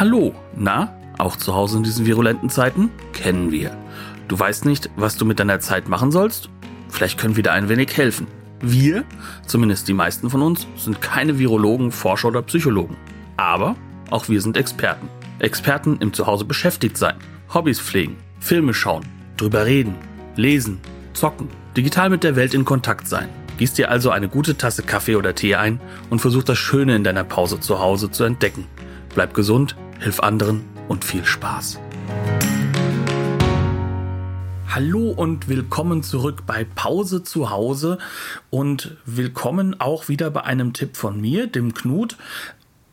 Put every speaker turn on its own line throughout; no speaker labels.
Hallo, na, auch zu Hause in diesen virulenten Zeiten? Kennen wir. Du weißt nicht, was du mit deiner Zeit machen sollst? Vielleicht können wir dir ein wenig helfen. Wir, zumindest die meisten von uns, sind keine Virologen, Forscher oder Psychologen. Aber auch wir sind Experten. Experten im Zuhause beschäftigt sein, Hobbys pflegen, Filme schauen, drüber reden, lesen, zocken, digital mit der Welt in Kontakt sein. Gieß dir also eine gute Tasse Kaffee oder Tee ein und versuch das Schöne in deiner Pause zu Hause zu entdecken. Bleib gesund, hilf anderen und viel Spaß. Hallo und willkommen zurück bei Pause zu Hause und willkommen auch wieder bei einem Tipp von mir, dem Knut.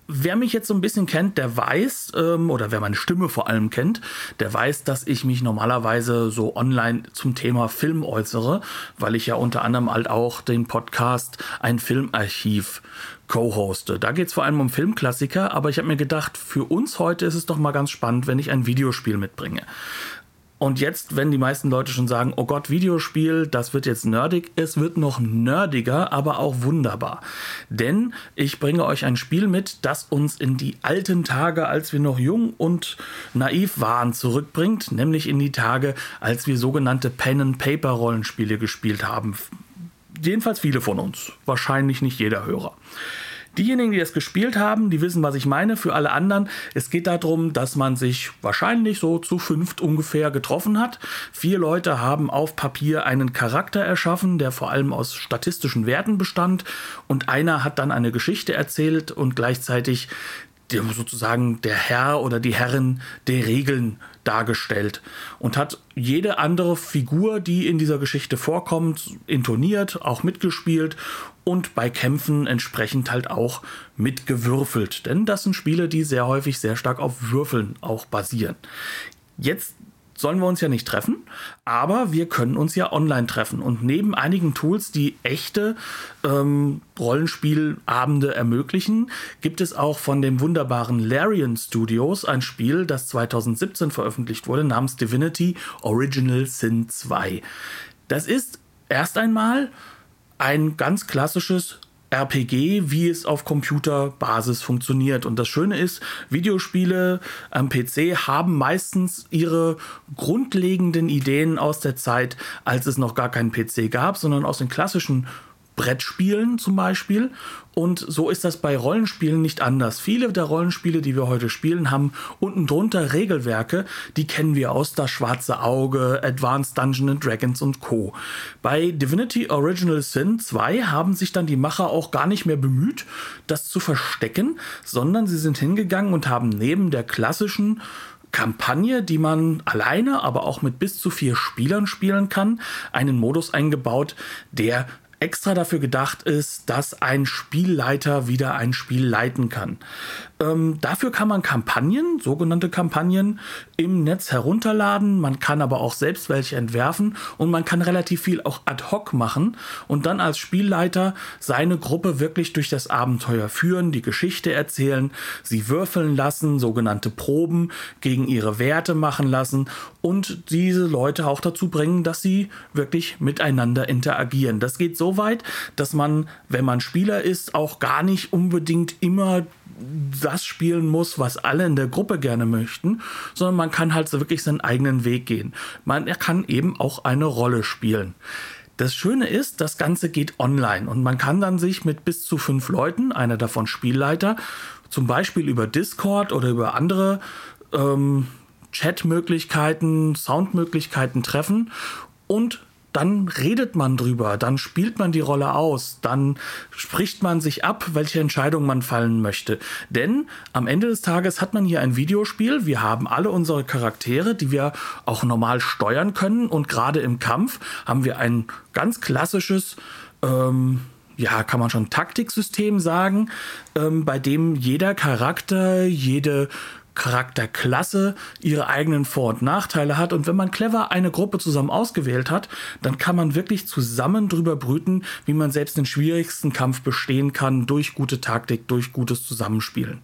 Wer mich jetzt so ein bisschen kennt, der weiß, ähm, oder wer meine Stimme vor allem kennt, der weiß, dass ich mich normalerweise so online zum Thema Film äußere, weil ich ja unter anderem halt auch den Podcast Ein Filmarchiv co-hoste. Da geht es vor allem um Filmklassiker, aber ich habe mir gedacht, für uns heute ist es doch mal ganz spannend, wenn ich ein Videospiel mitbringe. Und jetzt, wenn die meisten Leute schon sagen, oh Gott, Videospiel, das wird jetzt nerdig, es wird noch nerdiger, aber auch wunderbar. Denn ich bringe euch ein Spiel mit, das uns in die alten Tage, als wir noch jung und naiv waren, zurückbringt, nämlich in die Tage, als wir sogenannte Pen-and-Paper-Rollenspiele gespielt haben. Jedenfalls viele von uns, wahrscheinlich nicht jeder Hörer. Diejenigen, die das gespielt haben, die wissen, was ich meine. Für alle anderen, es geht darum, dass man sich wahrscheinlich so zu fünft ungefähr getroffen hat. Vier Leute haben auf Papier einen Charakter erschaffen, der vor allem aus statistischen Werten bestand. Und einer hat dann eine Geschichte erzählt und gleichzeitig sozusagen der Herr oder die Herrin der Regeln dargestellt und hat jede andere Figur, die in dieser Geschichte vorkommt, intoniert, auch mitgespielt und bei Kämpfen entsprechend halt auch mitgewürfelt. Denn das sind Spiele, die sehr häufig sehr stark auf Würfeln auch basieren. Jetzt sollen wir uns ja nicht treffen, aber wir können uns ja online treffen. Und neben einigen Tools, die echte ähm, Rollenspielabende ermöglichen, gibt es auch von dem wunderbaren Larian Studios ein Spiel, das 2017 veröffentlicht wurde, namens Divinity Original Sin 2. Das ist erst einmal ein ganz klassisches RPG, wie es auf Computerbasis funktioniert. Und das Schöne ist, Videospiele am PC haben meistens ihre grundlegenden Ideen aus der Zeit, als es noch gar keinen PC gab, sondern aus den klassischen Brettspielen zum Beispiel. Und so ist das bei Rollenspielen nicht anders. Viele der Rollenspiele, die wir heute spielen, haben unten drunter Regelwerke, die kennen wir aus Das Schwarze Auge, Advanced Dungeons Dragons und Co. Bei Divinity Original Sin 2 haben sich dann die Macher auch gar nicht mehr bemüht, das zu verstecken, sondern sie sind hingegangen und haben neben der klassischen Kampagne, die man alleine, aber auch mit bis zu vier Spielern spielen kann, einen Modus eingebaut, der extra dafür gedacht ist, dass ein Spielleiter wieder ein Spiel leiten kann. Ähm, dafür kann man Kampagnen, sogenannte Kampagnen, im Netz herunterladen. Man kann aber auch selbst welche entwerfen und man kann relativ viel auch ad hoc machen und dann als Spielleiter seine Gruppe wirklich durch das Abenteuer führen, die Geschichte erzählen, sie würfeln lassen, sogenannte Proben gegen ihre Werte machen lassen und diese Leute auch dazu bringen, dass sie wirklich miteinander interagieren. Das geht so weit, dass man, wenn man Spieler ist, auch gar nicht unbedingt immer das spielen muss, was alle in der Gruppe gerne möchten, sondern man kann halt so wirklich seinen eigenen Weg gehen. Man kann eben auch eine Rolle spielen. Das Schöne ist, das Ganze geht online und man kann dann sich mit bis zu fünf Leuten, einer davon Spielleiter, zum Beispiel über Discord oder über andere ähm, Chatmöglichkeiten, Soundmöglichkeiten treffen und dann redet man drüber, dann spielt man die Rolle aus, dann spricht man sich ab, welche Entscheidung man fallen möchte. Denn am Ende des Tages hat man hier ein Videospiel, wir haben alle unsere Charaktere, die wir auch normal steuern können und gerade im Kampf haben wir ein ganz klassisches ähm, ja, kann man schon Taktiksystem sagen, ähm, bei dem jeder Charakter, jede Charakterklasse ihre eigenen Vor- und Nachteile hat. Und wenn man clever eine Gruppe zusammen ausgewählt hat, dann kann man wirklich zusammen drüber brüten, wie man selbst den schwierigsten Kampf bestehen kann durch gute Taktik, durch gutes Zusammenspielen.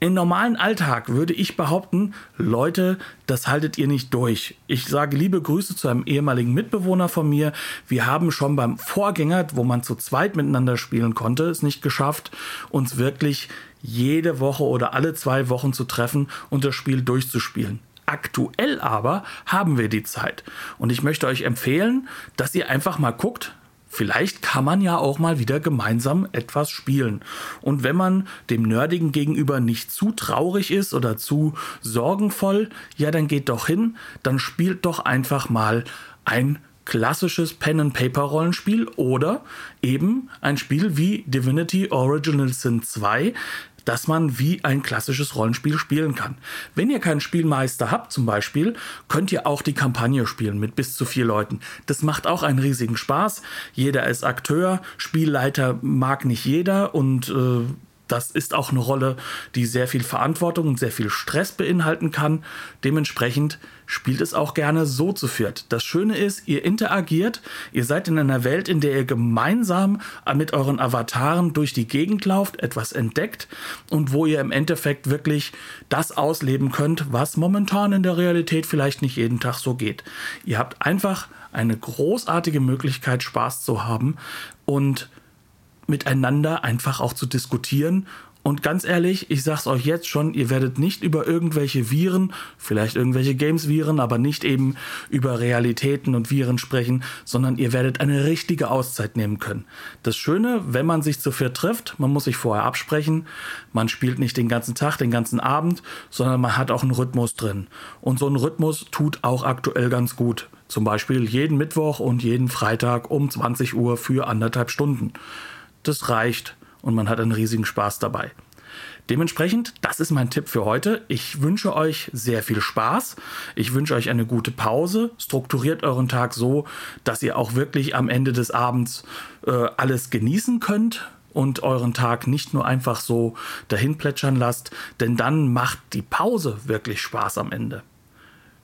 Im normalen Alltag würde ich behaupten, Leute, das haltet ihr nicht durch. Ich sage liebe Grüße zu einem ehemaligen Mitbewohner von mir. Wir haben schon beim Vorgänger, wo man zu zweit miteinander spielen konnte, es nicht geschafft, uns wirklich jede Woche oder alle zwei Wochen zu treffen und das Spiel durchzuspielen. Aktuell aber haben wir die Zeit. Und ich möchte euch empfehlen, dass ihr einfach mal guckt, Vielleicht kann man ja auch mal wieder gemeinsam etwas spielen. Und wenn man dem Nerdigen gegenüber nicht zu traurig ist oder zu sorgenvoll, ja, dann geht doch hin, dann spielt doch einfach mal ein klassisches Pen-and-Paper-Rollenspiel oder eben ein Spiel wie Divinity Original Sin 2, dass man wie ein klassisches Rollenspiel spielen kann. Wenn ihr keinen Spielmeister habt zum Beispiel, könnt ihr auch die Kampagne spielen mit bis zu vier Leuten. Das macht auch einen riesigen Spaß. Jeder ist Akteur, Spielleiter mag nicht jeder und äh, das ist auch eine Rolle, die sehr viel Verantwortung und sehr viel Stress beinhalten kann. Dementsprechend spielt es auch gerne so zu viert. Das Schöne ist, ihr interagiert, ihr seid in einer Welt, in der ihr gemeinsam mit euren Avataren durch die Gegend lauft, etwas entdeckt und wo ihr im Endeffekt wirklich das ausleben könnt, was momentan in der Realität vielleicht nicht jeden Tag so geht. Ihr habt einfach eine großartige Möglichkeit, Spaß zu haben und miteinander einfach auch zu diskutieren. Und ganz ehrlich, ich sag's euch jetzt schon, ihr werdet nicht über irgendwelche Viren, vielleicht irgendwelche Games-Viren, aber nicht eben über Realitäten und Viren sprechen, sondern ihr werdet eine richtige Auszeit nehmen können. Das Schöne, wenn man sich zu viert trifft, man muss sich vorher absprechen, man spielt nicht den ganzen Tag, den ganzen Abend, sondern man hat auch einen Rhythmus drin. Und so ein Rhythmus tut auch aktuell ganz gut. Zum Beispiel jeden Mittwoch und jeden Freitag um 20 Uhr für anderthalb Stunden das reicht und man hat einen riesigen Spaß dabei. Dementsprechend, das ist mein Tipp für heute. Ich wünsche euch sehr viel Spaß. Ich wünsche euch eine gute Pause. Strukturiert euren Tag so, dass ihr auch wirklich am Ende des Abends äh, alles genießen könnt und euren Tag nicht nur einfach so dahin plätschern lasst, denn dann macht die Pause wirklich Spaß am Ende.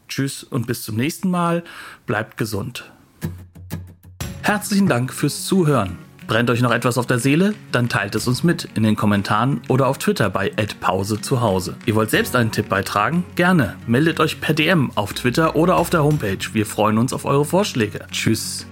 Tschüss und bis zum nächsten Mal. Bleibt gesund. Herzlichen Dank fürs Zuhören. Brennt euch noch etwas auf der Seele? Dann teilt es uns mit in den Kommentaren oder auf Twitter bei @pause zu Hause. Ihr wollt selbst einen Tipp beitragen? Gerne. Meldet euch per DM auf Twitter oder auf der Homepage. Wir freuen uns auf eure Vorschläge. Tschüss.